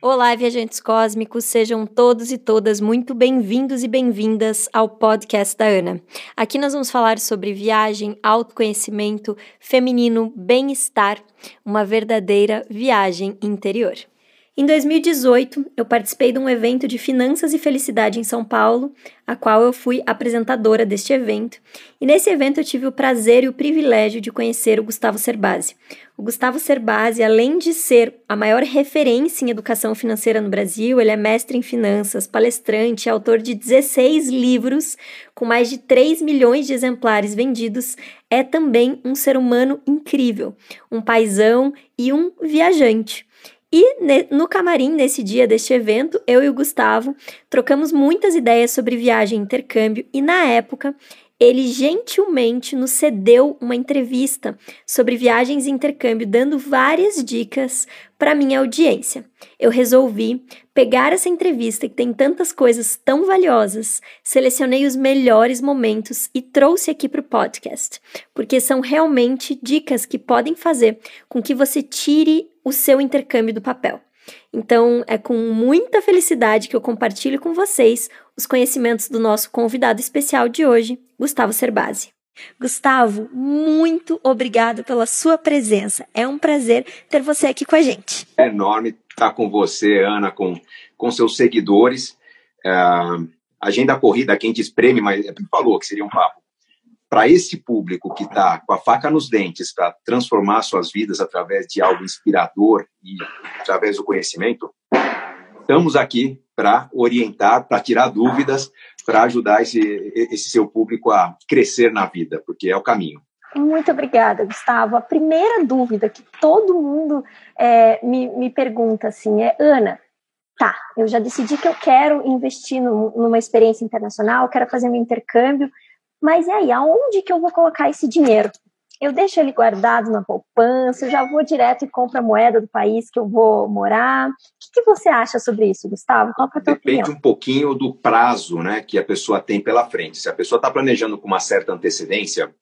Olá, viajantes cósmicos, sejam todos e todas muito bem-vindos e bem-vindas ao podcast da Ana. Aqui nós vamos falar sobre viagem, autoconhecimento, feminino, bem-estar, uma verdadeira viagem interior. Em 2018, eu participei de um evento de finanças e felicidade em São Paulo, a qual eu fui apresentadora deste evento. E nesse evento eu tive o prazer e o privilégio de conhecer o Gustavo Cerbasi. O Gustavo Cerbasi, além de ser a maior referência em educação financeira no Brasil, ele é mestre em finanças, palestrante, autor de 16 livros com mais de 3 milhões de exemplares vendidos, é também um ser humano incrível, um paisão e um viajante. E no camarim, nesse dia deste evento, eu e o Gustavo trocamos muitas ideias sobre viagem e intercâmbio, e na época ele gentilmente nos cedeu uma entrevista sobre viagens e intercâmbio, dando várias dicas para minha audiência. Eu resolvi pegar essa entrevista que tem tantas coisas tão valiosas, selecionei os melhores momentos e trouxe aqui para o podcast, porque são realmente dicas que podem fazer com que você tire o seu intercâmbio do papel. Então, é com muita felicidade que eu compartilho com vocês os conhecimentos do nosso convidado especial de hoje, Gustavo Cerbasi. Gustavo, muito obrigado pela sua presença. É um prazer ter você aqui com a gente. É enorme estar com você, Ana, com, com seus seguidores. Uh, agenda corrida, quem espreme, mas é falou que seria um papo para esse público que está com a faca nos dentes para transformar suas vidas através de algo inspirador e através do conhecimento, estamos aqui para orientar, para tirar dúvidas, para ajudar esse, esse seu público a crescer na vida, porque é o caminho. Muito obrigada, Gustavo. A primeira dúvida que todo mundo é, me, me pergunta assim é, Ana, tá, eu já decidi que eu quero investir no, numa experiência internacional, quero fazer um intercâmbio, mas e aí, aonde que eu vou colocar esse dinheiro? Eu deixo ele guardado na poupança, eu já vou direto e compro a moeda do país que eu vou morar. O que, que você acha sobre isso, Gustavo? Qual é a tua Depende opinião? um pouquinho do prazo né, que a pessoa tem pela frente. Se a pessoa está planejando com uma certa antecedência,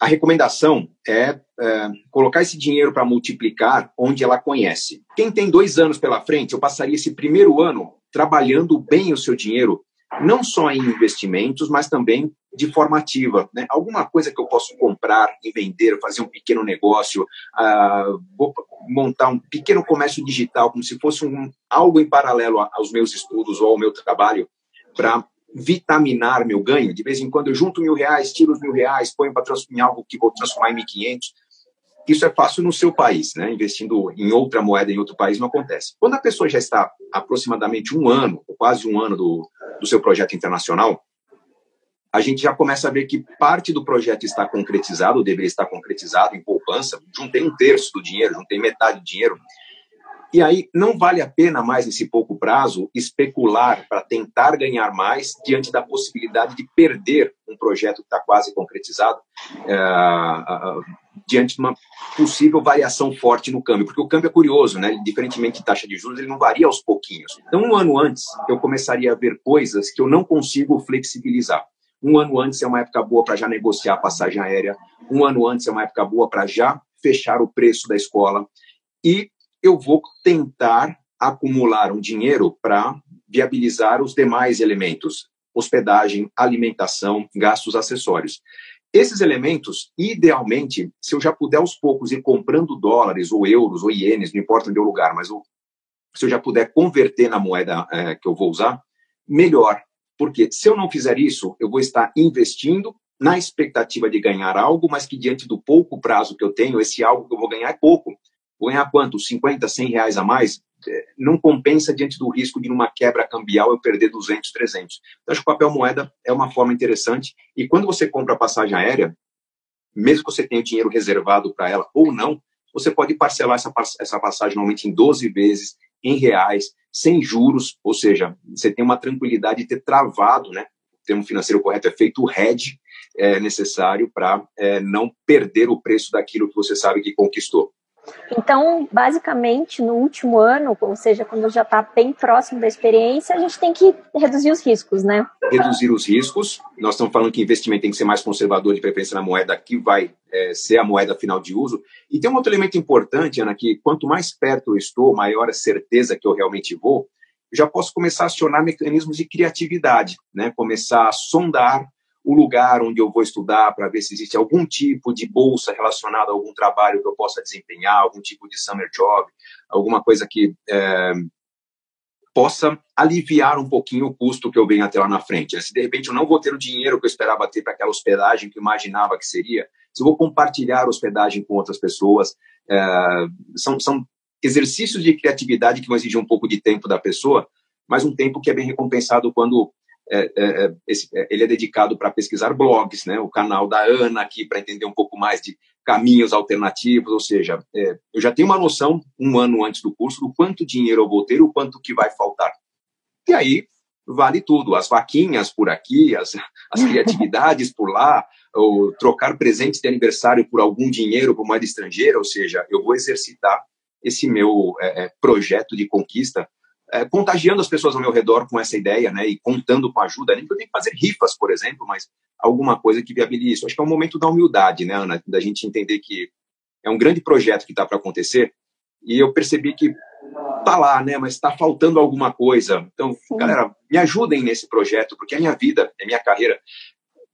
a recomendação é, é colocar esse dinheiro para multiplicar onde ela conhece. Quem tem dois anos pela frente, eu passaria esse primeiro ano trabalhando bem o seu dinheiro não só em investimentos, mas também de forma ativa. Né? Alguma coisa que eu posso comprar e vender, fazer um pequeno negócio, uh, vou montar um pequeno comércio digital, como se fosse um, algo em paralelo aos meus estudos ou ao meu trabalho, para vitaminar meu ganho. De vez em quando eu junto mil reais, tiro os mil reais, ponho para transformar em algo que vou transformar em 1.500. Isso é fácil no seu país, né? Investindo em outra moeda em outro país não acontece. Quando a pessoa já está aproximadamente um ano, ou quase um ano do, do seu projeto internacional, a gente já começa a ver que parte do projeto está concretizado, ou deveria estar concretizado em poupança. Juntei um terço do dinheiro, juntei metade do dinheiro. E aí não vale a pena mais nesse pouco prazo especular para tentar ganhar mais diante da possibilidade de perder um projeto que está quase concretizado é, diante de uma possível variação forte no câmbio, porque o câmbio é curioso, né? Diferentemente de taxa de juros, ele não varia aos pouquinhos. Então, um ano antes, eu começaria a ver coisas que eu não consigo flexibilizar. Um ano antes é uma época boa para já negociar a passagem aérea. Um ano antes é uma época boa para já fechar o preço da escola. E eu vou tentar acumular um dinheiro para viabilizar os demais elementos: hospedagem, alimentação, gastos acessórios. Esses elementos, idealmente, se eu já puder aos poucos ir comprando dólares ou euros ou ienes, não importa onde é o lugar, mas eu, se eu já puder converter na moeda é, que eu vou usar, melhor. Porque se eu não fizer isso, eu vou estar investindo na expectativa de ganhar algo, mas que diante do pouco prazo que eu tenho, esse algo que eu vou ganhar é pouco ganhar quanto? 50, 100 reais a mais? É, não compensa diante do risco de numa quebra cambial eu perder 200, 300. Então, acho que o papel moeda é uma forma interessante. E quando você compra a passagem aérea, mesmo que você tenha dinheiro reservado para ela ou não, você pode parcelar essa, essa passagem normalmente em 12 vezes, em reais, sem juros, ou seja, você tem uma tranquilidade de ter travado, né? O termo financeiro correto é feito o hedge é, necessário para é, não perder o preço daquilo que você sabe que conquistou. Então, basicamente, no último ano, ou seja, quando já está bem próximo da experiência, a gente tem que reduzir os riscos, né? Reduzir os riscos. Nós estamos falando que investimento tem que ser mais conservador, de preferência na moeda que vai é, ser a moeda final de uso. E tem um outro elemento importante, Ana, que quanto mais perto eu estou, maior a certeza que eu realmente vou, eu já posso começar a acionar mecanismos de criatividade, né? Começar a sondar o lugar onde eu vou estudar para ver se existe algum tipo de bolsa relacionada a algum trabalho que eu possa desempenhar, algum tipo de summer job, alguma coisa que é, possa aliviar um pouquinho o custo que eu venho até lá na frente. Se de repente eu não vou ter o dinheiro que eu esperava ter para aquela hospedagem que eu imaginava que seria, se eu vou compartilhar hospedagem com outras pessoas, é, são, são exercícios de criatividade que vão exigir um pouco de tempo da pessoa, mas um tempo que é bem recompensado quando é, é, é, esse, é, ele é dedicado para pesquisar blogs, né? O canal da Ana aqui para entender um pouco mais de caminhos alternativos, ou seja, é, eu já tenho uma noção um ano antes do curso do quanto dinheiro eu vou ter, o quanto que vai faltar. E aí vale tudo, as vaquinhas por aqui, as, as criatividades por lá, ou trocar presentes de aniversário por algum dinheiro por moeda estrangeira, ou seja, eu vou exercitar esse meu projeto de conquista é, contagiando as pessoas ao meu redor com essa ideia, né, e contando com ajuda, nem que eu tenha que fazer rifas, por exemplo, mas alguma coisa que viabilize isso. Acho que é um momento da humildade, né, Ana, da gente entender que é um grande projeto que está para acontecer, e eu percebi que tá lá, né, mas está faltando alguma coisa. Então, Sim. galera, me ajudem nesse projeto, porque é minha vida, é minha carreira.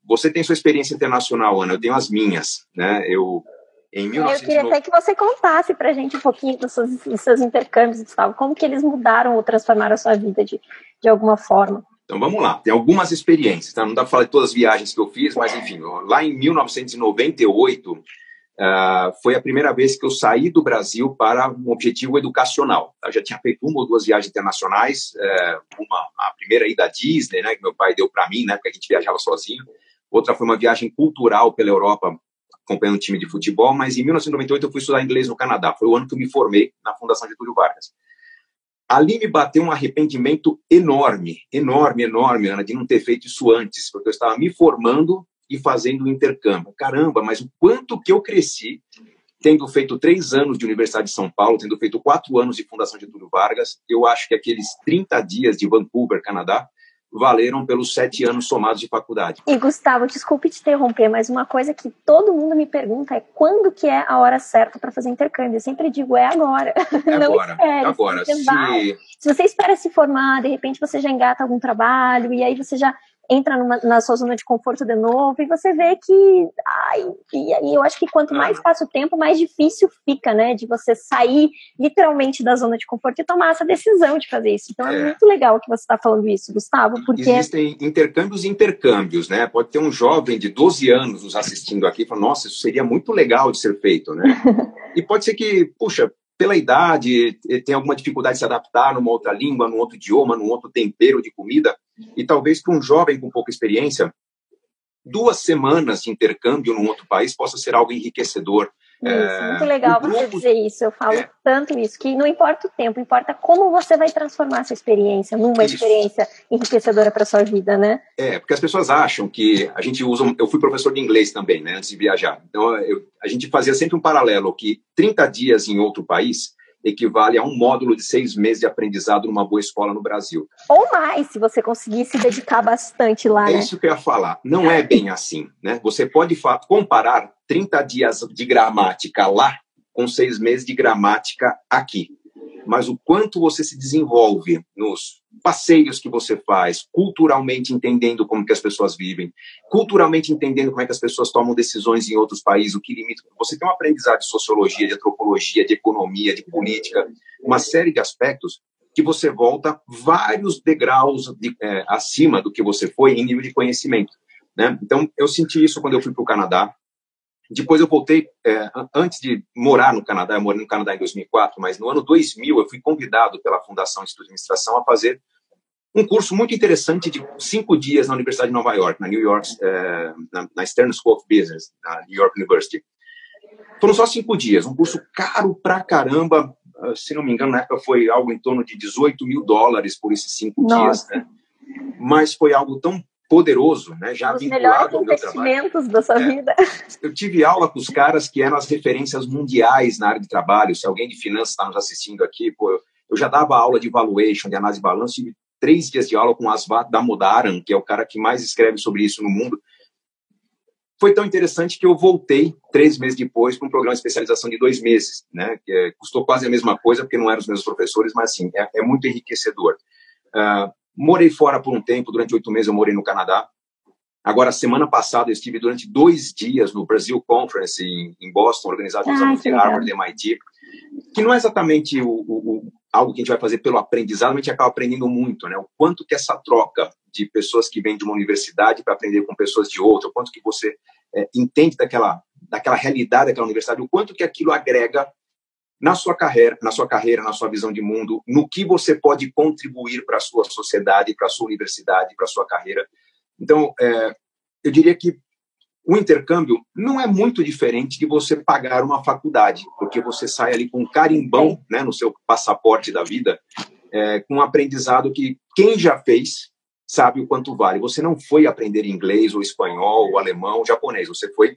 Você tem sua experiência internacional, Ana, eu tenho as minhas, né? Eu em 1990... Eu queria até que você contasse para a gente um pouquinho dos seus, dos seus intercâmbios, Gustavo, como que eles mudaram ou transformaram a sua vida de, de alguma forma. Então vamos lá, tem algumas experiências, tá? não dá para falar de todas as viagens que eu fiz, mas enfim, lá em 1998 uh, ah, foi a primeira vez que eu saí do Brasil para um objetivo educacional. Eu já tinha feito uma ou duas viagens internacionais, uh, uma a primeira ida à Disney, né, que meu pai deu para mim, né, porque a gente viajava sozinho. Outra foi uma viagem cultural pela Europa acompanhando um time de futebol, mas em 1998 eu fui estudar inglês no Canadá. Foi o ano que eu me formei na Fundação Getúlio Vargas. Ali me bateu um arrependimento enorme, enorme, enorme, Ana, de não ter feito isso antes, porque eu estava me formando e fazendo o intercâmbio. Caramba, mas o quanto que eu cresci tendo feito três anos de Universidade de São Paulo, tendo feito quatro anos de Fundação Getúlio Vargas, eu acho que aqueles 30 dias de Vancouver, Canadá, valeram pelos sete anos somados de faculdade. E Gustavo, desculpe te interromper, mas uma coisa que todo mundo me pergunta é quando que é a hora certa para fazer intercâmbio. Eu sempre digo é agora. É Não agora. Espere, agora. Se... se você espera se formar, de repente você já engata algum trabalho e aí você já entra numa, na sua zona de conforto de novo e você vê que ai, e aí eu acho que quanto mais passa o tempo, mais difícil fica, né, de você sair literalmente da zona de conforto e tomar essa decisão de fazer isso. Então é, é muito legal que você está falando isso, Gustavo, porque existem intercâmbios e intercâmbios, né? Pode ter um jovem de 12 anos nos assistindo aqui e falar, nossa, isso seria muito legal de ser feito, né? e pode ser que, puxa, pela idade, tem alguma dificuldade de se adaptar numa outra língua, num outro idioma, num outro tempero de comida. E talvez para um jovem com pouca experiência, duas semanas de intercâmbio num outro país possa ser algo enriquecedor, isso, é, muito legal grupo, você dizer isso. Eu falo é, tanto isso, que não importa o tempo, importa como você vai transformar essa experiência numa isso. experiência enriquecedora para sua vida, né? É, porque as pessoas acham que a gente usa. Eu fui professor de inglês também, né, antes de viajar. Então, eu, a gente fazia sempre um paralelo que 30 dias em outro país equivale a um módulo de seis meses de aprendizado numa boa escola no Brasil. Ou mais, se você conseguir se dedicar bastante lá. É né? isso que eu ia falar. Não é bem assim. Né? Você pode comparar 30 dias de gramática lá com seis meses de gramática aqui mas o quanto você se desenvolve nos passeios que você faz, culturalmente entendendo como que as pessoas vivem, culturalmente entendendo como é que as pessoas tomam decisões em outros países, o que limita. Você tem uma aprendizado de sociologia, de antropologia, de economia, de política, uma série de aspectos que você volta vários degraus de, é, acima do que você foi em nível de conhecimento. Né? Então, eu senti isso quando eu fui para o Canadá. Depois eu voltei, é, antes de morar no Canadá, eu morei no Canadá em 2004, mas no ano 2000 eu fui convidado pela Fundação Instituto de Administração a fazer um curso muito interessante de cinco dias na Universidade de Nova York, na New York, é, na, na Stern School of Business, na New York University. Foram só cinco dias, um curso caro pra caramba, ah, se não me engano, na época foi algo em torno de 18 mil dólares por esses cinco Nossa. dias, né? Mas foi algo tão poderoso, né? Já Os vinculado ao meu trabalho. da sua é, vida. Eu tive aula com os caras que eram as referências mundiais na área de trabalho. Se alguém de finanças está nos assistindo aqui, pô, eu já dava aula de valuation, de análise de balanço, tive três dias de aula com o Asvat Damodaran, que é o cara que mais escreve sobre isso no mundo. Foi tão interessante que eu voltei três meses depois para um programa de especialização de dois meses, né? Que é, custou quase a mesma coisa, porque não eram os mesmos professores, mas assim, é, é muito enriquecedor. Uh, morei fora por um tempo, durante oito meses eu morei no Canadá. Agora, semana passada, eu estive durante dois dias no Brasil Conference em, em Boston, organizado pelos ah, alunos de Harvard e MIT, que não é exatamente o, o, o, algo que a gente vai fazer pelo aprendizado, mas a gente acaba aprendendo muito, né? O quanto que essa troca de pessoas que vêm de uma universidade para aprender com pessoas de outra, o quanto que você é, entende daquela, daquela realidade daquela universidade, o quanto que aquilo agrega na sua carreira, na sua carreira, na sua visão de mundo, no que você pode contribuir para a sua sociedade, para a sua universidade, para a sua carreira. Então, é, eu diria que o intercâmbio não é muito diferente de você pagar uma faculdade, porque você sai ali com um carimbão né, no seu passaporte da vida, é, com um aprendizado que quem já fez sabe o quanto vale. Você não foi aprender inglês ou espanhol ou alemão ou japonês, você foi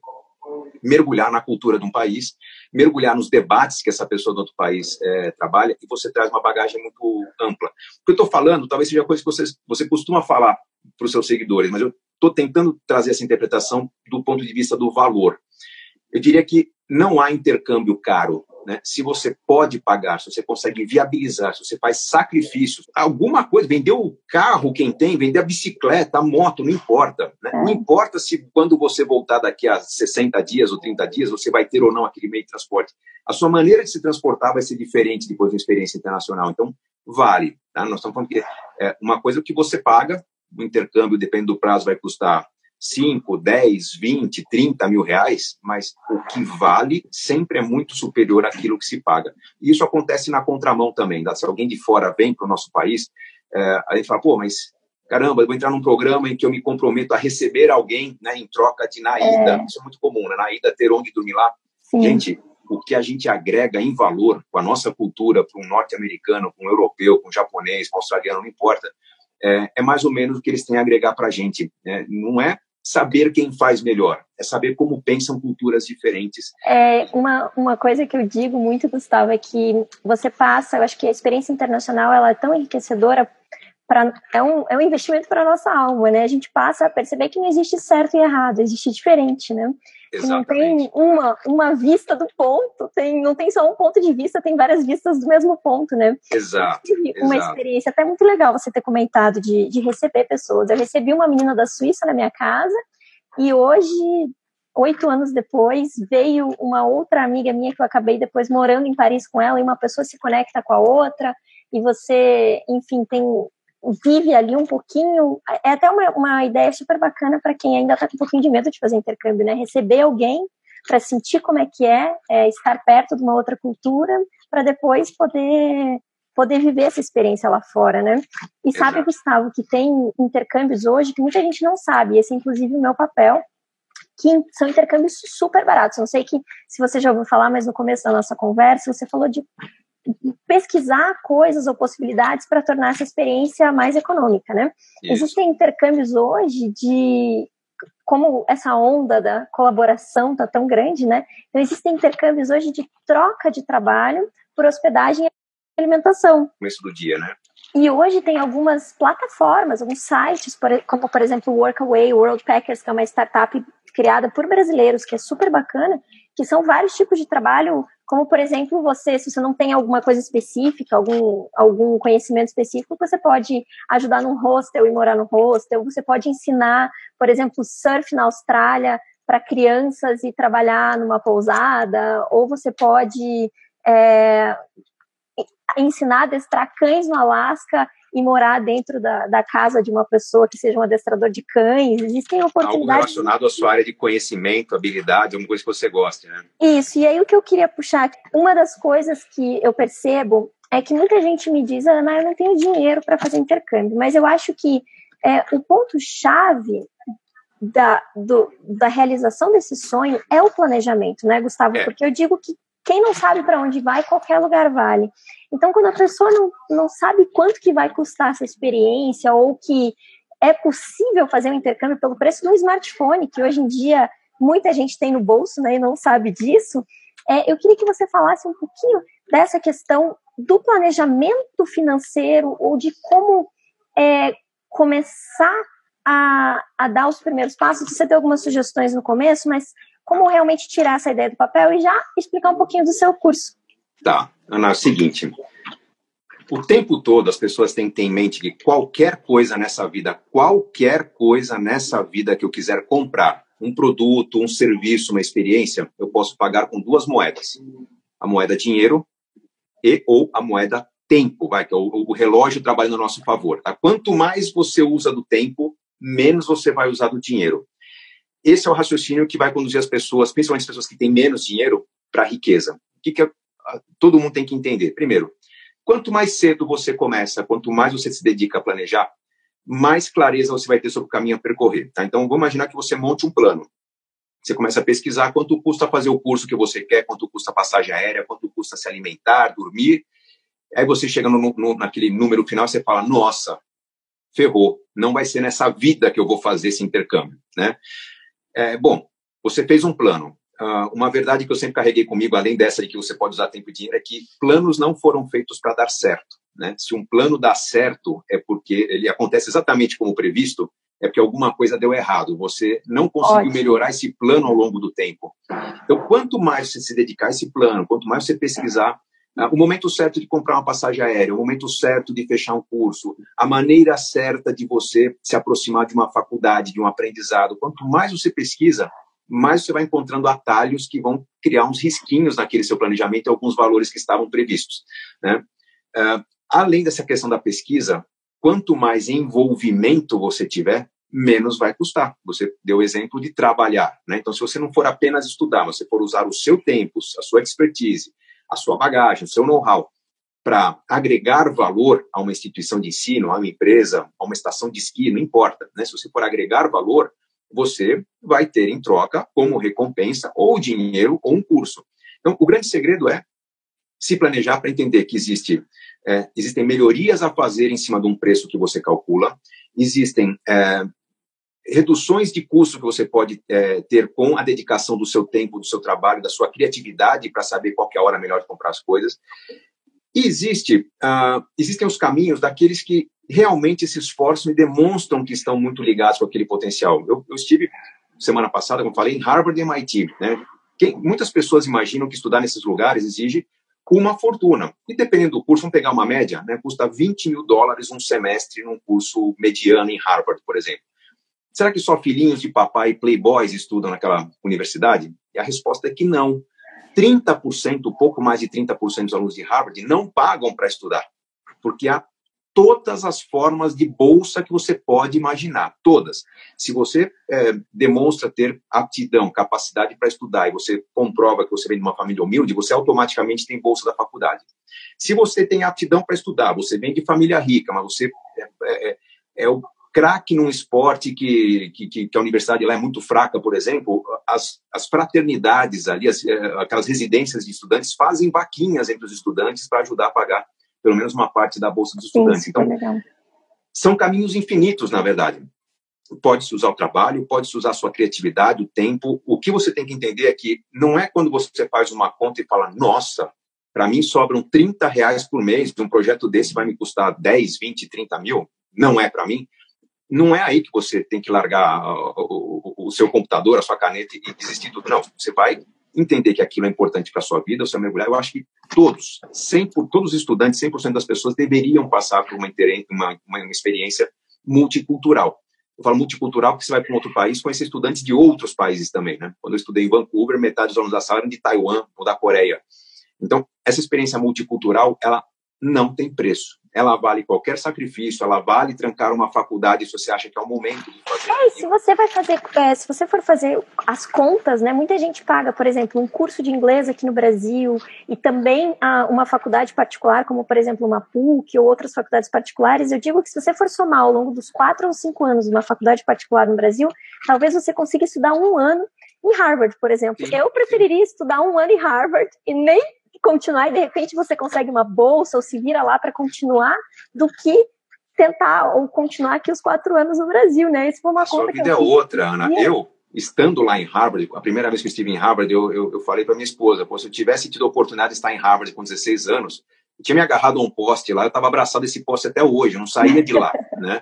mergulhar na cultura de um país, mergulhar nos debates que essa pessoa do outro país é, trabalha, e você traz uma bagagem muito ampla. O que eu estou falando talvez seja coisa que você, você costuma falar para os seus seguidores, mas eu estou tentando trazer essa interpretação do ponto de vista do valor. Eu diria que não há intercâmbio caro. Né? Se você pode pagar, se você consegue viabilizar, se você faz sacrifícios, alguma coisa, vender o carro quem tem, vender a bicicleta, a moto, não importa. Né? Não importa se quando você voltar daqui a 60 dias ou 30 dias, você vai ter ou não aquele meio de transporte. A sua maneira de se transportar vai ser diferente depois da experiência internacional. Então, vale. Tá? Nós estamos falando que é uma coisa que você paga, o intercâmbio, depende do prazo, vai custar 5, 10, 20, 30 mil reais, mas o que vale sempre é muito superior àquilo que se paga. E isso acontece na contramão também. Tá? Se alguém de fora vem para o nosso país, é, a gente fala, pô, mas caramba, eu vou entrar num programa em que eu me comprometo a receber alguém né, em troca de na ida. É. Isso é muito comum, né? Na ida ter onde dormir lá. Sim. Gente, o que a gente agrega em valor com a nossa cultura para um norte-americano, para um europeu, para um japonês, para um australiano, não importa, é, é, mais ou menos o que eles têm a agregar para a gente. Né? Não é saber quem faz melhor, é saber como pensam culturas diferentes. É, uma, uma coisa que eu digo muito, Gustavo, é que você passa, eu acho que a experiência internacional ela é tão enriquecedora Pra, é, um, é um investimento para a nossa alma, né? A gente passa a perceber que não existe certo e errado, existe diferente, né? Que não tem uma, uma vista do ponto, tem, não tem só um ponto de vista, tem várias vistas do mesmo ponto, né? Exato. Eu tive uma exato. experiência até muito legal você ter comentado de, de receber pessoas. Eu recebi uma menina da Suíça na minha casa e hoje, oito anos depois, veio uma outra amiga minha que eu acabei depois morando em Paris com ela e uma pessoa se conecta com a outra e você, enfim, tem vive ali um pouquinho. É até uma, uma ideia super bacana para quem ainda está com um pouquinho de medo de fazer intercâmbio, né? Receber alguém para sentir como é que é, é, estar perto de uma outra cultura, para depois poder poder viver essa experiência lá fora, né? E sabe, Gustavo, que tem intercâmbios hoje que muita gente não sabe, esse é inclusive o meu papel, que são intercâmbios super baratos. Não sei que se você já ouviu falar, mas no começo da nossa conversa você falou de pesquisar coisas ou possibilidades para tornar essa experiência mais econômica, né? Isso. Existem intercâmbios hoje de como essa onda da colaboração está tão grande, né? Então existem intercâmbios hoje de troca de trabalho por hospedagem e alimentação. Começo do dia, né? E hoje tem algumas plataformas, alguns sites, como por exemplo o Workaway, World Packers, que é uma startup criada por brasileiros, que é super bacana, que são vários tipos de trabalho como, por exemplo, você, se você não tem alguma coisa específica, algum, algum conhecimento específico, você pode ajudar num hostel e morar no hostel, você pode ensinar, por exemplo, surf na Austrália para crianças e trabalhar numa pousada, ou você pode é, ensinar a adestrar cães no Alasca e morar dentro da, da casa de uma pessoa que seja um adestrador de cães. Existem oportunidades. Algo relacionado à sua área de conhecimento, habilidade, alguma coisa que você goste, né? Isso. E aí o que eu queria puxar, uma das coisas que eu percebo é que muita gente me diz, Ana, eu não tenho dinheiro para fazer intercâmbio, mas eu acho que é, o ponto-chave da, do, da realização desse sonho é o planejamento, né, Gustavo? É. Porque eu digo que quem não sabe para onde vai, qualquer lugar vale. Então, quando a pessoa não, não sabe quanto que vai custar essa experiência ou que é possível fazer um intercâmbio pelo preço de um smartphone, que hoje em dia muita gente tem no bolso né, e não sabe disso. É, eu queria que você falasse um pouquinho dessa questão do planejamento financeiro ou de como é, começar a, a, dar os primeiros passos. Você deu algumas sugestões no começo, mas como realmente tirar essa ideia do papel e já explicar um pouquinho do seu curso. Tá, Ana, é o seguinte. O tempo todo as pessoas têm que ter em mente que qualquer coisa nessa vida, qualquer coisa nessa vida que eu quiser comprar, um produto, um serviço, uma experiência, eu posso pagar com duas moedas. A moeda dinheiro e ou a moeda tempo, vai, que é o, o relógio trabalha no nosso favor. Tá? Quanto mais você usa do tempo, menos você vai usar do dinheiro. Esse é o raciocínio que vai conduzir as pessoas, principalmente as pessoas que têm menos dinheiro, para a riqueza. O que, que todo mundo tem que entender? Primeiro, quanto mais cedo você começa, quanto mais você se dedica a planejar, mais clareza você vai ter sobre o caminho a percorrer. Tá? Então, vamos imaginar que você monte um plano. Você começa a pesquisar quanto custa fazer o curso que você quer, quanto custa a passagem aérea, quanto custa se alimentar, dormir. Aí você chega no, no, naquele número final e você fala, nossa, ferrou, não vai ser nessa vida que eu vou fazer esse intercâmbio. Né? É, bom, você fez um plano. Uh, uma verdade que eu sempre carreguei comigo, além dessa de que você pode usar tempo e dinheiro, é que planos não foram feitos para dar certo. Né? Se um plano dá certo, é porque ele acontece exatamente como previsto, é porque alguma coisa deu errado. Você não conseguiu Ótimo. melhorar esse plano ao longo do tempo. Então, quanto mais você se dedicar a esse plano, quanto mais você pesquisar, o momento certo de comprar uma passagem aérea, o momento certo de fechar um curso, a maneira certa de você se aproximar de uma faculdade, de um aprendizado, quanto mais você pesquisa, mais você vai encontrando atalhos que vão criar uns risquinhos naquele seu planejamento e alguns valores que estavam previstos. Né? Uh, além dessa questão da pesquisa, quanto mais envolvimento você tiver, menos vai custar. Você deu o exemplo de trabalhar. Né? Então, se você não for apenas estudar, você for usar o seu tempo, a sua expertise, a sua bagagem, o seu know-how, para agregar valor a uma instituição de ensino, a uma empresa, a uma estação de esqui, não importa. Né? Se você for agregar valor, você vai ter em troca, como recompensa, ou dinheiro ou um curso. Então, o grande segredo é se planejar para entender que existe, é, existem melhorias a fazer em cima de um preço que você calcula, existem é, reduções de custo que você pode é, ter com a dedicação do seu tempo, do seu trabalho, da sua criatividade para saber qual é a hora melhor de comprar as coisas. E existe, uh, existem os caminhos daqueles que realmente se esforçam e demonstram que estão muito ligados com aquele potencial. Eu, eu estive semana passada, como falei, em Harvard e MIT. Né? Quem, muitas pessoas imaginam que estudar nesses lugares exige uma fortuna. E dependendo do curso, vamos pegar uma média, né? custa 20 mil dólares um semestre num curso mediano em Harvard, por exemplo. Será que só filhinhos de papai e playboys estudam naquela universidade? E a resposta é que não. 30%, pouco mais de 30% dos alunos de Harvard não pagam para estudar, porque há todas as formas de bolsa que você pode imaginar, todas. Se você é, demonstra ter aptidão, capacidade para estudar e você comprova que você vem de uma família humilde, você automaticamente tem bolsa da faculdade. Se você tem aptidão para estudar, você vem de família rica, mas você é, é, é, é o craque num esporte que, que, que, a universidade lá é muito fraca, por exemplo, as, as fraternidades ali, as, é, aquelas residências de estudantes fazem vaquinhas entre os estudantes para ajudar a pagar pelo menos uma parte da bolsa dos estudantes. Sim, então, são caminhos infinitos, na verdade. Pode-se usar o trabalho, pode-se usar a sua criatividade, o tempo. O que você tem que entender é que não é quando você faz uma conta e fala, nossa, para mim sobram 30 reais por mês, um projeto desse vai me custar 10, 20, 30 mil, não é para mim. Não é aí que você tem que largar o, o, o seu computador, a sua caneta e desistir tudo. Não, você vai entender que aquilo é importante para a sua vida, o seu mergulhar, eu acho que todos, 100, todos os estudantes, 100% das pessoas deveriam passar por uma, uma, uma experiência multicultural. Eu falo multicultural porque você vai para um outro país conhecer estudantes de outros países também, né? Quando eu estudei em Vancouver, metade dos alunos da sala eram de Taiwan ou da Coreia. Então, essa experiência multicultural, ela não tem preço ela vale qualquer sacrifício, ela vale trancar uma faculdade se você acha que é o momento de fazer. É, se você vai fazer, é, se você for fazer as contas, né? Muita gente paga, por exemplo, um curso de inglês aqui no Brasil e também a, uma faculdade particular, como por exemplo uma PUC ou outras faculdades particulares. Eu digo que se você for somar ao longo dos quatro ou cinco anos de uma faculdade particular no Brasil, talvez você consiga estudar um ano em Harvard, por exemplo. Sim, eu preferiria sim. estudar um ano em Harvard e nem continuar e de repente você consegue uma bolsa ou se vira lá para continuar, do que tentar ou continuar aqui os quatro anos no Brasil, né? Isso foi uma a conta sua vida que eu é outra, Ana. Eu, estando lá em Harvard, a primeira vez que eu estive em Harvard, eu, eu, eu falei para minha esposa, Pô, se eu tivesse tido a oportunidade de estar em Harvard com 16 anos, eu tinha me agarrado a um poste lá, eu estava abraçado a esse poste até hoje, eu não saía de lá, né?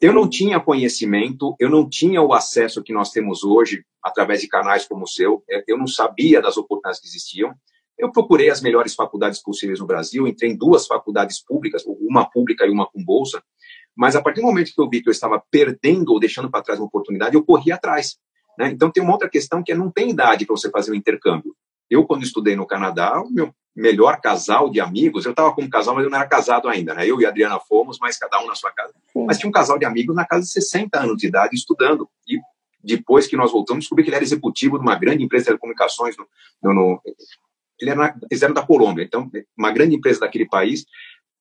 Eu não tinha conhecimento, eu não tinha o acesso que nós temos hoje através de canais como o seu, eu não sabia das oportunidades que existiam. Eu procurei as melhores faculdades possíveis no Brasil, entrei em duas faculdades públicas, uma pública e uma com bolsa, mas a partir do momento que eu vi que eu estava perdendo ou deixando para trás uma oportunidade, eu corri atrás. Né? Então tem uma outra questão que é não tem idade para você fazer um intercâmbio. Eu, quando estudei no Canadá, o meu melhor casal de amigos, eu estava com um casal, mas eu não era casado ainda, né? Eu e a Adriana fomos, mas cada um na sua casa. Sim. Mas tinha um casal de amigos na casa de 60 anos de idade estudando. E depois que nós voltamos, descobri que ele era executivo de uma grande empresa de telecomunicações. No, no, no ele era, eles eram da Colômbia, então, uma grande empresa daquele país.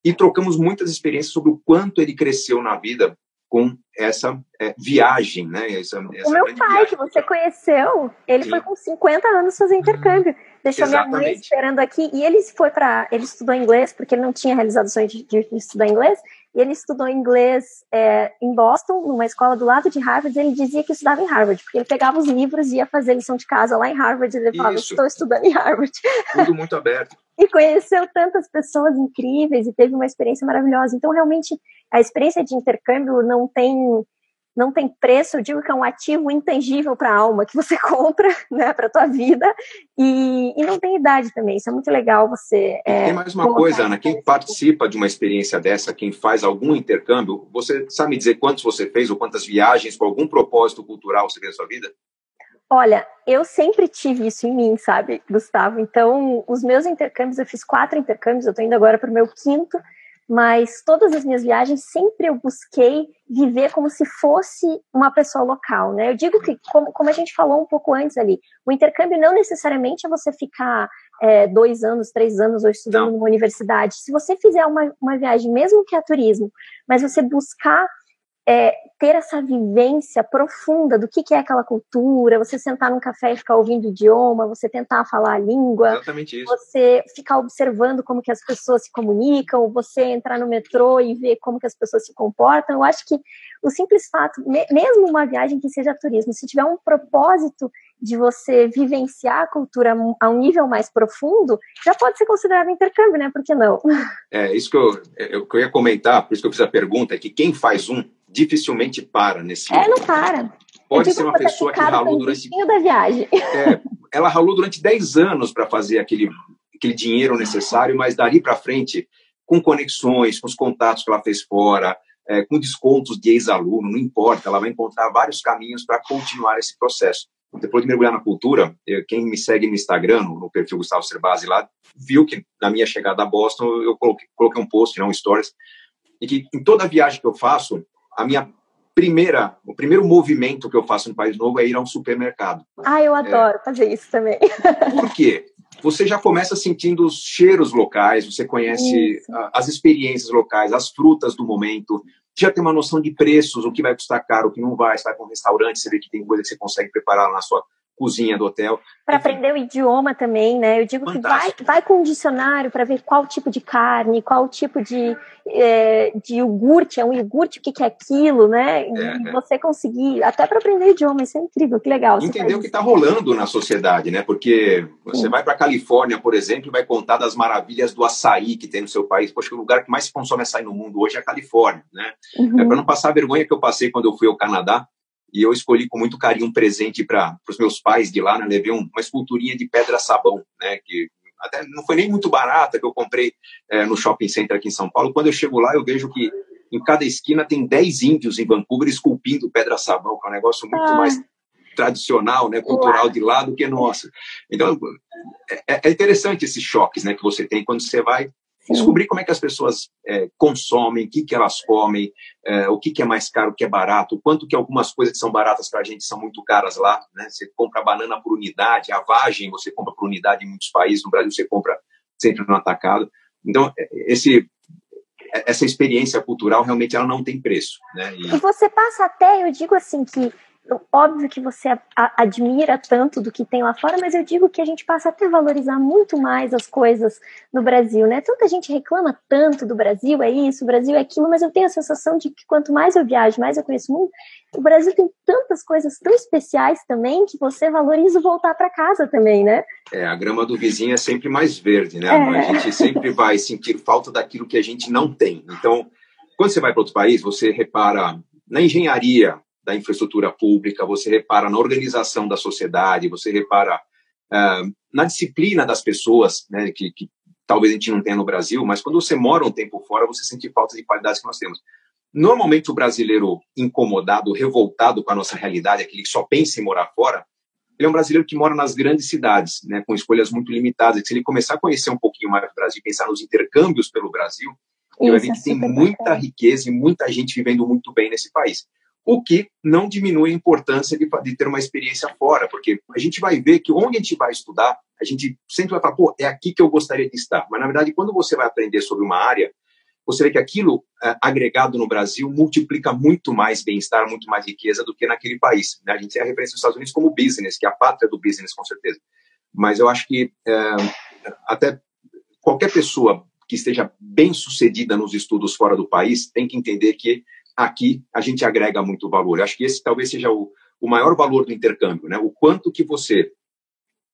E trocamos muitas experiências sobre o quanto ele cresceu na vida com essa é, viagem, né? Essa, essa o meu pai, viagem. que você conheceu, ele Sim. foi com 50 anos fazer intercâmbio. Deixou Exatamente. minha mãe esperando aqui e ele foi para, ele estudou inglês porque ele não tinha realizado o sonho de, de estudar inglês. E ele estudou inglês é, em Boston, numa escola do lado de Harvard. E ele dizia que estudava em Harvard, porque ele pegava os livros e ia fazer lição de casa lá em Harvard. E ele falava: Isso. Estou estudando em Harvard. Tudo muito aberto. e conheceu tantas pessoas incríveis e teve uma experiência maravilhosa. Então, realmente, a experiência de intercâmbio não tem não tem preço, eu digo que é um ativo intangível para a alma que você compra, né, para a tua vida, e, e, não tem idade também, isso é muito legal você... É, tem mais uma coisa, Ana, quem participa de uma experiência dessa, quem faz algum intercâmbio, você sabe me dizer quantos você fez ou quantas viagens com algum propósito cultural você fez na sua vida? Olha, eu sempre tive isso em mim, sabe, Gustavo? Então, os meus intercâmbios, eu fiz quatro intercâmbios, eu estou indo agora para o meu quinto, mas todas as minhas viagens sempre eu busquei viver como se fosse uma pessoa local, né? Eu digo que, como, como a gente falou um pouco antes ali, o intercâmbio não necessariamente é você ficar é, dois anos, três anos ou estudando não. numa universidade. Se você fizer uma, uma viagem, mesmo que a turismo, mas você buscar é, ter essa vivência profunda do que, que, é aquela cultura, você sentar num café e ficar ouvindo o idioma, você tentar falar a língua, você ficar observando como que as pessoas se comunicam, você entrar no metrô e ver como que as pessoas se comportam. Eu acho que o simples fato, mesmo uma viagem que seja turismo, se tiver um propósito de você vivenciar a cultura a um nível mais profundo, já pode ser considerado intercâmbio, né? Por que não? É, isso que eu, eu, que eu ia comentar, por isso que eu fiz a pergunta, é que quem faz um dificilmente para nesse. É, não para. Pode ser uma pessoa que ralou durante. da viagem. É, ela ralou durante 10 anos para fazer aquele, aquele dinheiro necessário, mas dali para frente, com conexões, com os contatos que ela fez fora, é, com descontos de ex-aluno, não importa, ela vai encontrar vários caminhos para continuar esse processo. Depois de mergulhar na cultura, eu, quem me segue no Instagram, no, no perfil Gustavo Cerbasi lá, viu que na minha chegada a Boston eu coloquei, coloquei um post, não um stories, e que em toda viagem que eu faço, a minha primeira, o primeiro movimento que eu faço no país novo é ir a um supermercado. Ah, eu adoro é, fazer isso também. Por quê? Você já começa sentindo os cheiros locais, você conhece as experiências locais, as frutas do momento, já tem uma noção de preços, o que vai custar caro, o que não vai. Você vai para um restaurante, você vê que tem coisa que você consegue preparar na sua cozinha do hotel. Para aprender o idioma também, né? Eu digo Fantástico. que vai, vai com um dicionário para ver qual tipo de carne, qual tipo de, é, de iogurte, é um iogurte, o que, que é aquilo, né? E é, é. você conseguir, até para aprender o idioma, isso é incrível, que legal. Entender o que está rolando na sociedade, né? Porque você Sim. vai para a Califórnia, por exemplo, e vai contar das maravilhas do açaí que tem no seu país. Poxa, o lugar que mais se consome açaí no mundo hoje é a Califórnia, né? Uhum. É para não passar a vergonha que eu passei quando eu fui ao Canadá, e eu escolhi com muito carinho um presente para os meus pais de lá, né? Levei um, uma esculturinha de pedra-sabão, né? Que até não foi nem muito barata, que eu comprei é, no shopping center aqui em São Paulo. Quando eu chego lá, eu vejo que em cada esquina tem 10 índios em Vancouver esculpindo pedra-sabão, que é um negócio muito ah. mais tradicional, né, cultural de lá do que nosso. Então, é, é interessante esses choques, né, que você tem quando você vai Sim. Descobrir como é que as pessoas é, consomem, o que, que elas comem, é, o que, que é mais caro, o que é barato, o quanto que algumas coisas que são baratas para a gente são muito caras lá. Né? Você compra banana por unidade, a vagem você compra por unidade em muitos países, no Brasil você compra sempre no atacado. Então, é, esse, essa experiência cultural realmente ela não tem preço. Né? E... e você passa até, eu digo assim, que óbvio que você admira tanto do que tem lá fora, mas eu digo que a gente passa até a valorizar muito mais as coisas no Brasil, né? Tanta gente reclama tanto do Brasil, é isso, o Brasil é aquilo, mas eu tenho a sensação de que quanto mais eu viajo, mais eu conheço o mundo, o Brasil tem tantas coisas tão especiais também que você valoriza voltar para casa também, né? É, a grama do vizinho é sempre mais verde, né? É. A gente sempre vai sentir falta daquilo que a gente não tem. Então, quando você vai para outro país, você repara na engenharia, da infraestrutura pública, você repara na organização da sociedade, você repara uh, na disciplina das pessoas, né, que, que, talvez a gente não tenha no Brasil, mas quando você mora um tempo fora, você sente falta de qualidades que nós temos. Normalmente, o brasileiro incomodado, revoltado com a nossa realidade, aquele que só pensa em morar fora, ele é um brasileiro que mora nas grandes cidades, né, com escolhas muito limitadas. Se ele começar a conhecer um pouquinho mais do Brasil, pensar nos intercâmbios pelo Brasil, ele vai ver que tem muita riqueza e muita gente vivendo muito bem nesse país o que não diminui a importância de, de, ter uma experiência fora, porque a gente vai ver que onde a gente vai estudar, a gente sempre vai falar, pô, é aqui que eu gostaria de estar. Mas, na verdade, quando você vai aprender sobre uma área, você vê que aquilo é, agregado no Brasil multiplica muito mais bem-estar, muito mais riqueza do que naquele país. Né? A gente tem a referência dos Estados Unidos como business, que é a pátria do business, com certeza. Mas eu acho que é, até qualquer pessoa que esteja bem sucedida nos estudos fora do país tem que entender que aqui a gente agrega muito valor. acho que esse talvez seja o, o maior valor do intercâmbio, né? O quanto que você,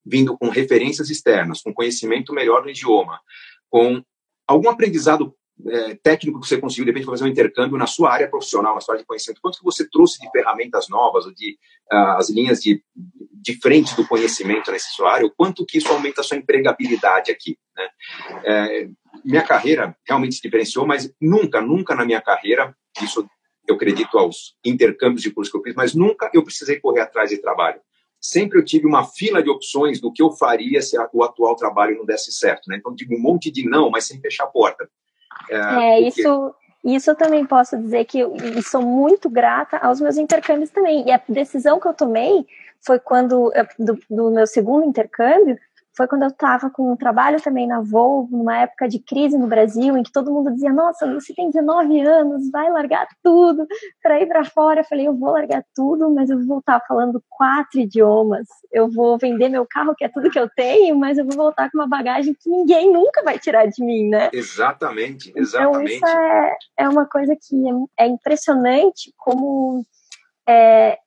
vindo com referências externas, com conhecimento melhor do idioma, com algum aprendizado é, técnico que você conseguiu, de repente, fazer um intercâmbio na sua área profissional, na sua área de conhecimento, quanto que você trouxe de ferramentas novas, de uh, as linhas de, de frente do conhecimento nessa sua área, o quanto que isso aumenta a sua empregabilidade aqui. Né? É, minha carreira realmente se diferenciou, mas nunca, nunca na minha carreira isso eu acredito aos intercâmbios de curso que eu fiz, mas nunca eu precisei correr atrás de trabalho. Sempre eu tive uma fila de opções do que eu faria se o atual trabalho não desse certo. Né? Então, digo um monte de não, mas sem fechar a porta. É, é porque... isso, isso eu também posso dizer que eu, sou muito grata aos meus intercâmbios também. E a decisão que eu tomei foi quando, do, do meu segundo intercâmbio, foi quando eu estava com um trabalho também na Volvo, numa época de crise no Brasil, em que todo mundo dizia: Nossa, você tem 19 anos, vai largar tudo para ir para fora. Eu falei: Eu vou largar tudo, mas eu vou voltar falando quatro idiomas. Eu vou vender meu carro, que é tudo que eu tenho, mas eu vou voltar com uma bagagem que ninguém nunca vai tirar de mim, né? Exatamente, exatamente. Então, isso é, é uma coisa que é, é impressionante como. É,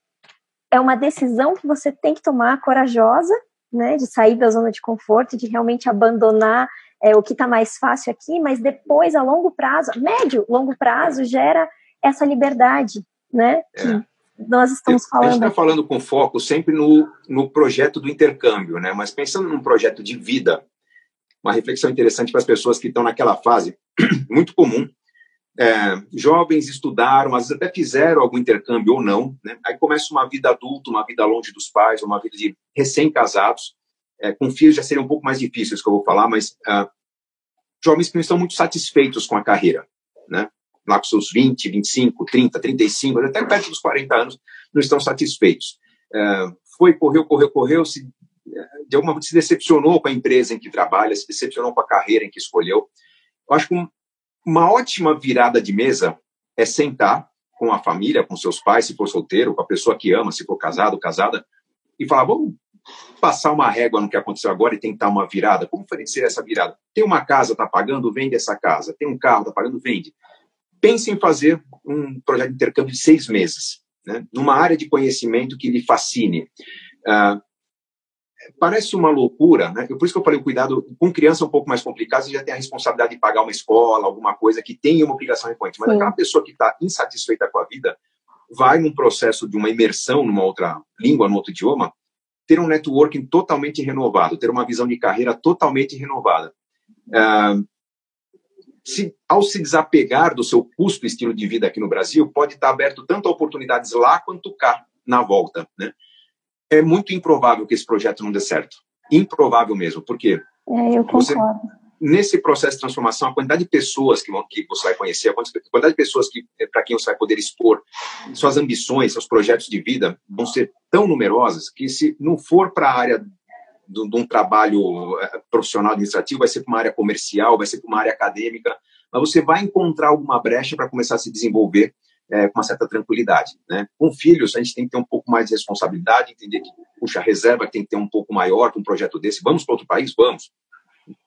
é uma decisão que você tem que tomar corajosa, né, de sair da zona de conforto, de realmente abandonar é, o que está mais fácil aqui, mas depois, a longo prazo, médio, longo prazo, gera essa liberdade, né, que é. nós estamos falando. A gente está falando com foco sempre no, no projeto do intercâmbio, né, mas pensando num projeto de vida, uma reflexão interessante para as pessoas que estão naquela fase, muito comum, é, jovens estudaram, às vezes até fizeram algum intercâmbio ou não, né? aí começa uma vida adulta, uma vida longe dos pais, uma vida de recém-casados, é, com filhos já seria um pouco mais difícil isso que eu vou falar, mas uh, jovens que não estão muito satisfeitos com a carreira, né? lá com seus 20, 25, 30, 35, até perto dos 40 anos, não estão satisfeitos. É, foi, correu, correu, correu, se, de alguma se decepcionou com a empresa em que trabalha, se decepcionou com a carreira em que escolheu. Eu acho que um, uma ótima virada de mesa é sentar com a família, com seus pais, se for solteiro, com a pessoa que ama, se for casado, casada, e falar, vamos passar uma régua no que aconteceu agora e tentar uma virada. Como ser essa virada? Tem uma casa, está pagando, vende essa casa. Tem um carro, está pagando, vende. Pense em fazer um projeto de intercâmbio de seis meses, né? numa área de conhecimento que lhe fascine. Uh, parece uma loucura, né? Por isso que eu falei o cuidado com criança é um pouco mais complicado, você já tem a responsabilidade de pagar uma escola, alguma coisa que tenha uma obrigação recorrente. Mas Sim. aquela pessoa que está insatisfeita com a vida vai num processo de uma imersão numa outra língua, num outro idioma, ter um networking totalmente renovado, ter uma visão de carreira totalmente renovada. Uh, se, ao se desapegar do seu custo e estilo de vida aqui no Brasil, pode estar aberto tanto a oportunidades lá quanto cá na volta, né? É muito improvável que esse projeto não dê certo. Improvável mesmo, porque é, eu você, nesse processo de transformação, a quantidade de pessoas que, vão, que você vai conhecer, a quantidade de pessoas que eh, para quem você vai poder expor suas ambições, seus projetos de vida, vão ser tão numerosas que se não for para a área de, de um trabalho eh, profissional administrativo, vai ser para uma área comercial, vai ser para uma área acadêmica, mas você vai encontrar alguma brecha para começar a se desenvolver é, com uma certa tranquilidade. Né? Com filhos, a gente tem que ter um pouco mais de responsabilidade, entender que, puxa, a reserva tem que ter um pouco maior para um projeto desse. Vamos para outro país? Vamos.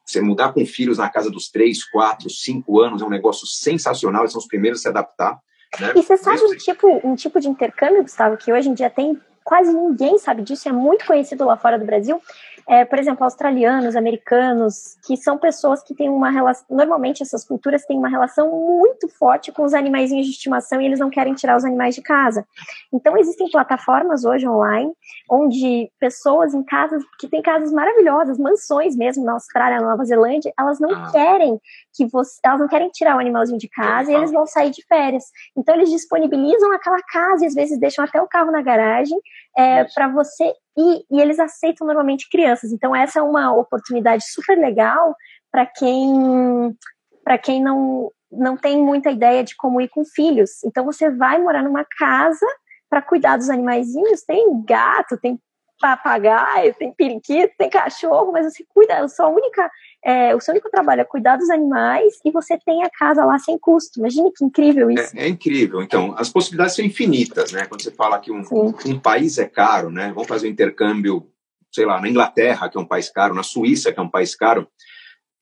Você mudar com filhos na casa dos três, quatro, cinco anos é um negócio sensacional, eles são os primeiros a se adaptar. Né? E você sabe um tipo, um tipo de intercâmbio, Gustavo, que hoje em dia tem quase ninguém sabe disso, é muito conhecido lá fora do Brasil, é, por exemplo, australianos, americanos, que são pessoas que têm uma relação. Normalmente, essas culturas têm uma relação muito forte com os animaizinhos de estimação e eles não querem tirar os animais de casa. Então, existem plataformas hoje online onde pessoas em casas, que têm casas maravilhosas, mansões mesmo na Austrália, na Nova Zelândia, elas não ah. querem que você, elas não querem tirar o animalzinho de casa e eles vão sair de férias. Então, eles disponibilizam aquela casa e às vezes deixam até o carro na garagem é, para você ir, e eles aceitam normalmente crianças. Então, essa é uma oportunidade super legal para quem para quem não, não tem muita ideia de como ir com filhos. Então, você vai morar numa casa para cuidar dos animaizinhos. Tem gato, tem papagaio, tem periquito, tem cachorro, mas você cuida, a sua única é, o seu único trabalho é cuidar dos animais e você tem a casa lá sem custo. Imagine que incrível isso. É, é incrível. Então, as possibilidades são infinitas, né? Quando você fala que um, um país é caro, né? Vamos fazer um intercâmbio, sei lá, na Inglaterra, que é um país caro, na Suíça, que é um país caro.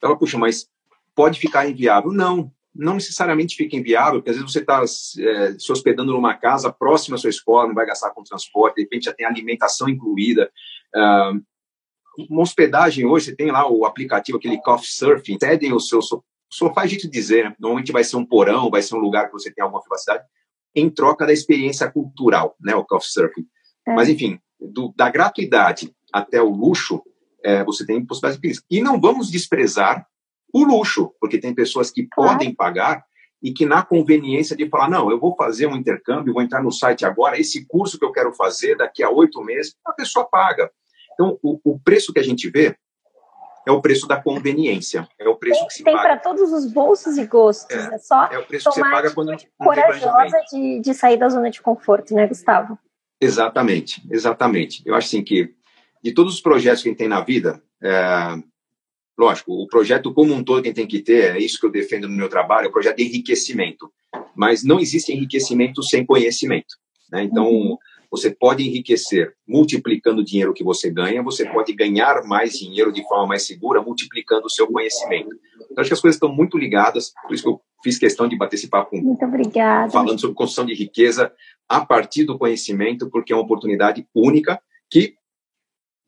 Ela, puxa, mas pode ficar inviável? Não, não necessariamente fica inviável, porque às vezes você está é, se hospedando numa casa próxima à sua escola, não vai gastar com transporte, de repente já tem alimentação incluída. Uh, uma hospedagem hoje, você tem lá o aplicativo, aquele Couchsurfing, cedem o seu sofá, jeito de dizer, né? normalmente vai ser um porão, vai ser um lugar que você tem alguma privacidade, em troca da experiência cultural, né, o Couchsurfing. É. Mas, enfim, do, da gratuidade até o luxo, é, você tem possibilidades de E não vamos desprezar o luxo, porque tem pessoas que podem pagar e que na conveniência de falar, não, eu vou fazer um intercâmbio, vou entrar no site agora, esse curso que eu quero fazer daqui a oito meses, a pessoa paga. Então, o, o preço que a gente vê é o preço da conveniência. É o preço tem, que se tem para todos os bolsos e gostos. É, é só é o preço que você paga quando não corajosa de, de sair da zona de conforto, né, Gustavo? Exatamente, exatamente. Eu acho assim que de todos os projetos que a gente tem na vida, é, lógico, o projeto como um todo que a gente tem que ter, é isso que eu defendo no meu trabalho, é o projeto de enriquecimento. Mas não existe enriquecimento sem conhecimento. Né? Então, você pode enriquecer multiplicando o dinheiro que você ganha, você pode ganhar mais dinheiro de forma mais segura multiplicando o seu conhecimento. Então, acho que as coisas estão muito ligadas, por isso que eu fiz questão de bater esse papo muito obrigada. falando sobre construção de riqueza a partir do conhecimento, porque é uma oportunidade única que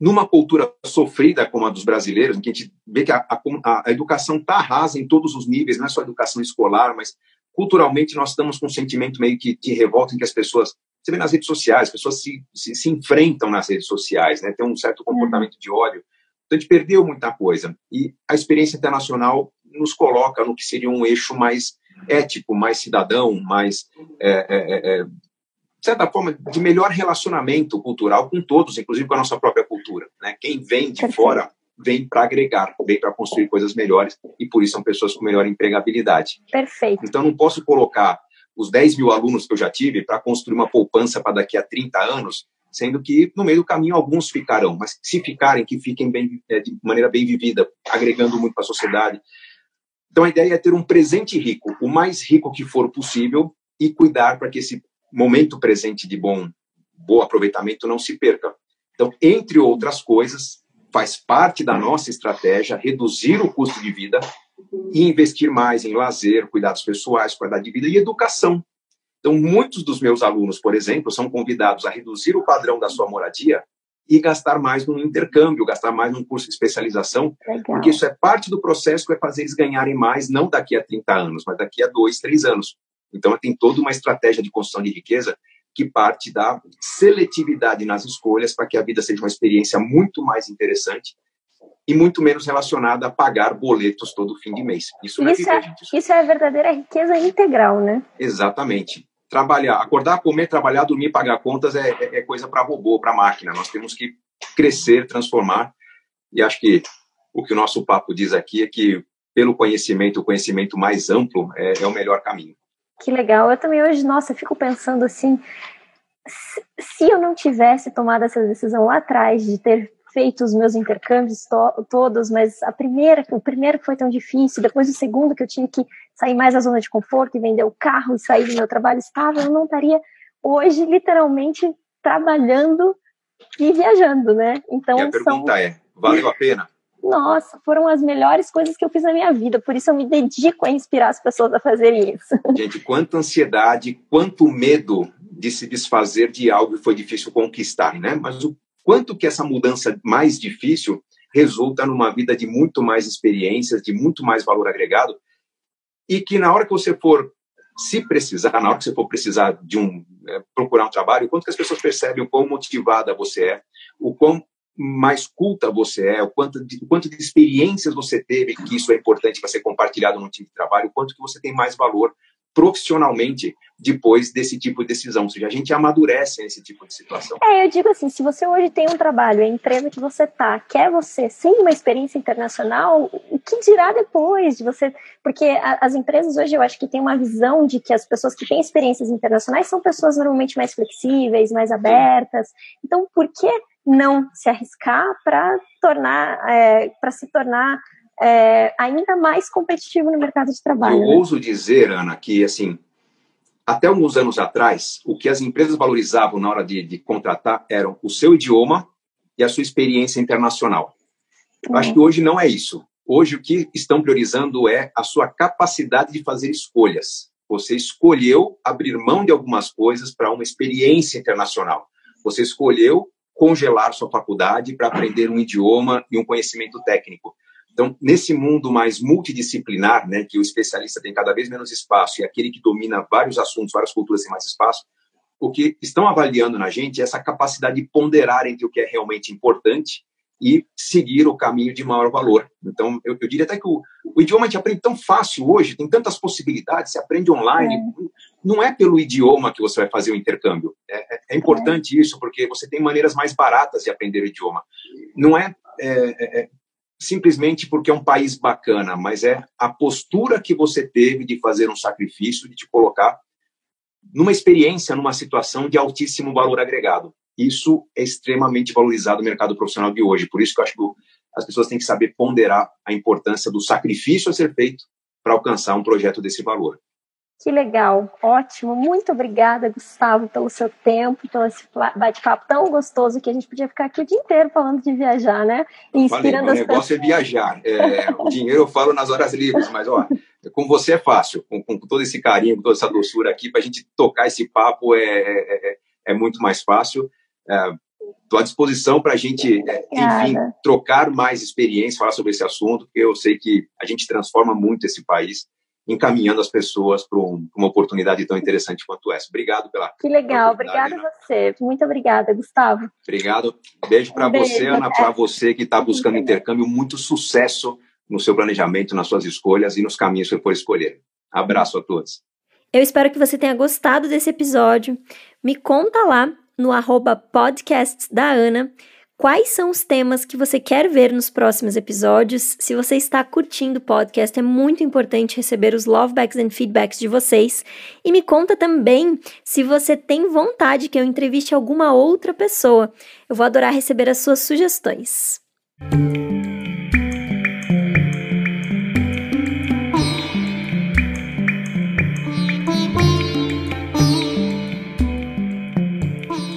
numa cultura sofrida como a dos brasileiros, em que a gente vê que a, a, a educação está rasa em todos os níveis, não é só a educação escolar, mas culturalmente nós estamos com um sentimento meio que de revolta em que as pessoas você vê nas redes sociais, as pessoas se, se, se enfrentam nas redes sociais, né? Tem um certo comportamento uhum. de ódio. Então, a gente perdeu muita coisa. E a experiência internacional nos coloca no que seria um eixo mais ético, mais cidadão, mais, é, é, é, é de certa forma, de melhor relacionamento cultural com todos, inclusive com a nossa própria cultura. Né? Quem vem de fora vem para agregar, vem para construir coisas melhores, e por isso são pessoas com melhor empregabilidade. Perfeito. Então, não posso colocar os 10 mil alunos que eu já tive para construir uma poupança para daqui a 30 anos, sendo que no meio do caminho alguns ficarão, mas se ficarem, que fiquem bem, é, de maneira bem vivida, agregando muito para a sociedade. Então a ideia é ter um presente rico, o mais rico que for possível, e cuidar para que esse momento presente de bom, bom aproveitamento não se perca. Então, entre outras coisas, faz parte da nossa estratégia reduzir o custo de vida e investir mais em lazer, cuidados pessoais, qualidade de vida e educação. Então, muitos dos meus alunos, por exemplo, são convidados a reduzir o padrão da sua moradia e gastar mais num intercâmbio, gastar mais num curso de especialização, Legal. porque isso é parte do processo que vai fazer eles ganharem mais, não daqui a 30 anos, mas daqui a 2, 3 anos. Então, tem toda uma estratégia de construção de riqueza que parte da seletividade nas escolhas para que a vida seja uma experiência muito mais interessante e muito menos relacionada a pagar boletos todo fim de mês. Isso, é isso, é, é isso é a verdadeira riqueza integral, né? Exatamente. Trabalhar, acordar, comer, trabalhar, dormir, pagar contas é, é, é coisa para robô, para máquina. Nós temos que crescer, transformar. E acho que o que o nosso papo diz aqui é que, pelo conhecimento, o conhecimento mais amplo é, é o melhor caminho. Que legal. Eu também hoje, nossa, fico pensando assim, se eu não tivesse tomado essa decisão lá atrás de ter feito os meus intercâmbios to todos, mas a primeira, o primeiro que foi tão difícil, depois o segundo que eu tinha que sair mais da zona de conforto e vender o carro e sair do meu trabalho estável, eu não estaria hoje literalmente trabalhando e viajando, né? Então, e a pergunta são... é, valeu a pena? Nossa, foram as melhores coisas que eu fiz na minha vida, por isso eu me dedico a inspirar as pessoas a fazerem isso. Gente, quanta ansiedade, quanto medo de se desfazer de algo que foi difícil conquistar, né? Mas o quanto que essa mudança mais difícil resulta numa vida de muito mais experiências, de muito mais valor agregado, e que na hora que você for se precisar, na hora que você for precisar de um é, procurar um trabalho, o quanto que as pessoas percebem o quão motivada você é, o quão mais culta você é, o quanto de, o quanto de experiências você teve, que isso é importante para ser compartilhado no time de trabalho, o quanto que você tem mais valor profissionalmente depois desse tipo de decisão. Ou seja, a gente amadurece nesse tipo de situação. É, eu digo assim, se você hoje tem um trabalho, a empresa que você tá, quer você sem uma experiência internacional, o que dirá depois de você? Porque a, as empresas hoje eu acho que tem uma visão de que as pessoas que têm experiências internacionais são pessoas normalmente mais flexíveis, mais abertas. Então, por que não se arriscar para tornar, é, para se tornar é, ainda mais competitivo no mercado de trabalho. Eu né? ouso dizer, Ana, que assim, até alguns anos atrás, o que as empresas valorizavam na hora de, de contratar eram o seu idioma e a sua experiência internacional. Uhum. acho que hoje não é isso. Hoje o que estão priorizando é a sua capacidade de fazer escolhas. Você escolheu abrir mão de algumas coisas para uma experiência internacional. Você escolheu congelar sua faculdade para aprender um idioma e um conhecimento técnico. Então, nesse mundo mais multidisciplinar, né, que o especialista tem cada vez menos espaço e aquele que domina vários assuntos, várias culturas tem mais espaço, o que estão avaliando na gente é essa capacidade de ponderar entre o que é realmente importante e seguir o caminho de maior valor. Então, eu, eu diria até que o, o, idioma a gente aprende tão fácil hoje, tem tantas possibilidades, você aprende online. É. Não é pelo idioma que você vai fazer o intercâmbio. É, é, é importante isso, porque você tem maneiras mais baratas de aprender o idioma. Não é, é, é simplesmente porque é um país bacana, mas é a postura que você teve de fazer um sacrifício, de te colocar numa experiência, numa situação de altíssimo valor agregado. Isso é extremamente valorizado no mercado profissional de hoje. Por isso que eu acho que as pessoas têm que saber ponderar a importância do sacrifício a ser feito para alcançar um projeto desse valor. Que legal, ótimo. Muito obrigada, Gustavo, pelo seu tempo, pelo esse bate-papo tão gostoso que a gente podia ficar aqui o dia inteiro falando de viajar, né? E inspirando Falei, o negócio pessoas. é viajar. É, o dinheiro eu falo nas horas livres, mas ó, com você é fácil, com, com todo esse carinho, com toda essa doçura aqui, para a gente tocar esse papo é, é, é, é muito mais fácil. Estou à disposição para a gente, é, enfim, trocar mais experiência, falar sobre esse assunto, porque eu sei que a gente transforma muito esse país encaminhando as pessoas para um, uma oportunidade tão interessante quanto essa. Obrigado pela. Que legal, obrigada a você. Muito obrigada, Gustavo. Obrigado. Beijo para você, Ana, para você que está buscando intercâmbio. Muito sucesso no seu planejamento, nas suas escolhas e nos caminhos que você for escolher. Abraço a todos. Eu espero que você tenha gostado desse episódio. Me conta lá no arroba podcasts da Ana Quais são os temas que você quer ver nos próximos episódios? Se você está curtindo o podcast, é muito importante receber os lovebacks and feedbacks de vocês. E me conta também se você tem vontade que eu entreviste alguma outra pessoa. Eu vou adorar receber as suas sugestões.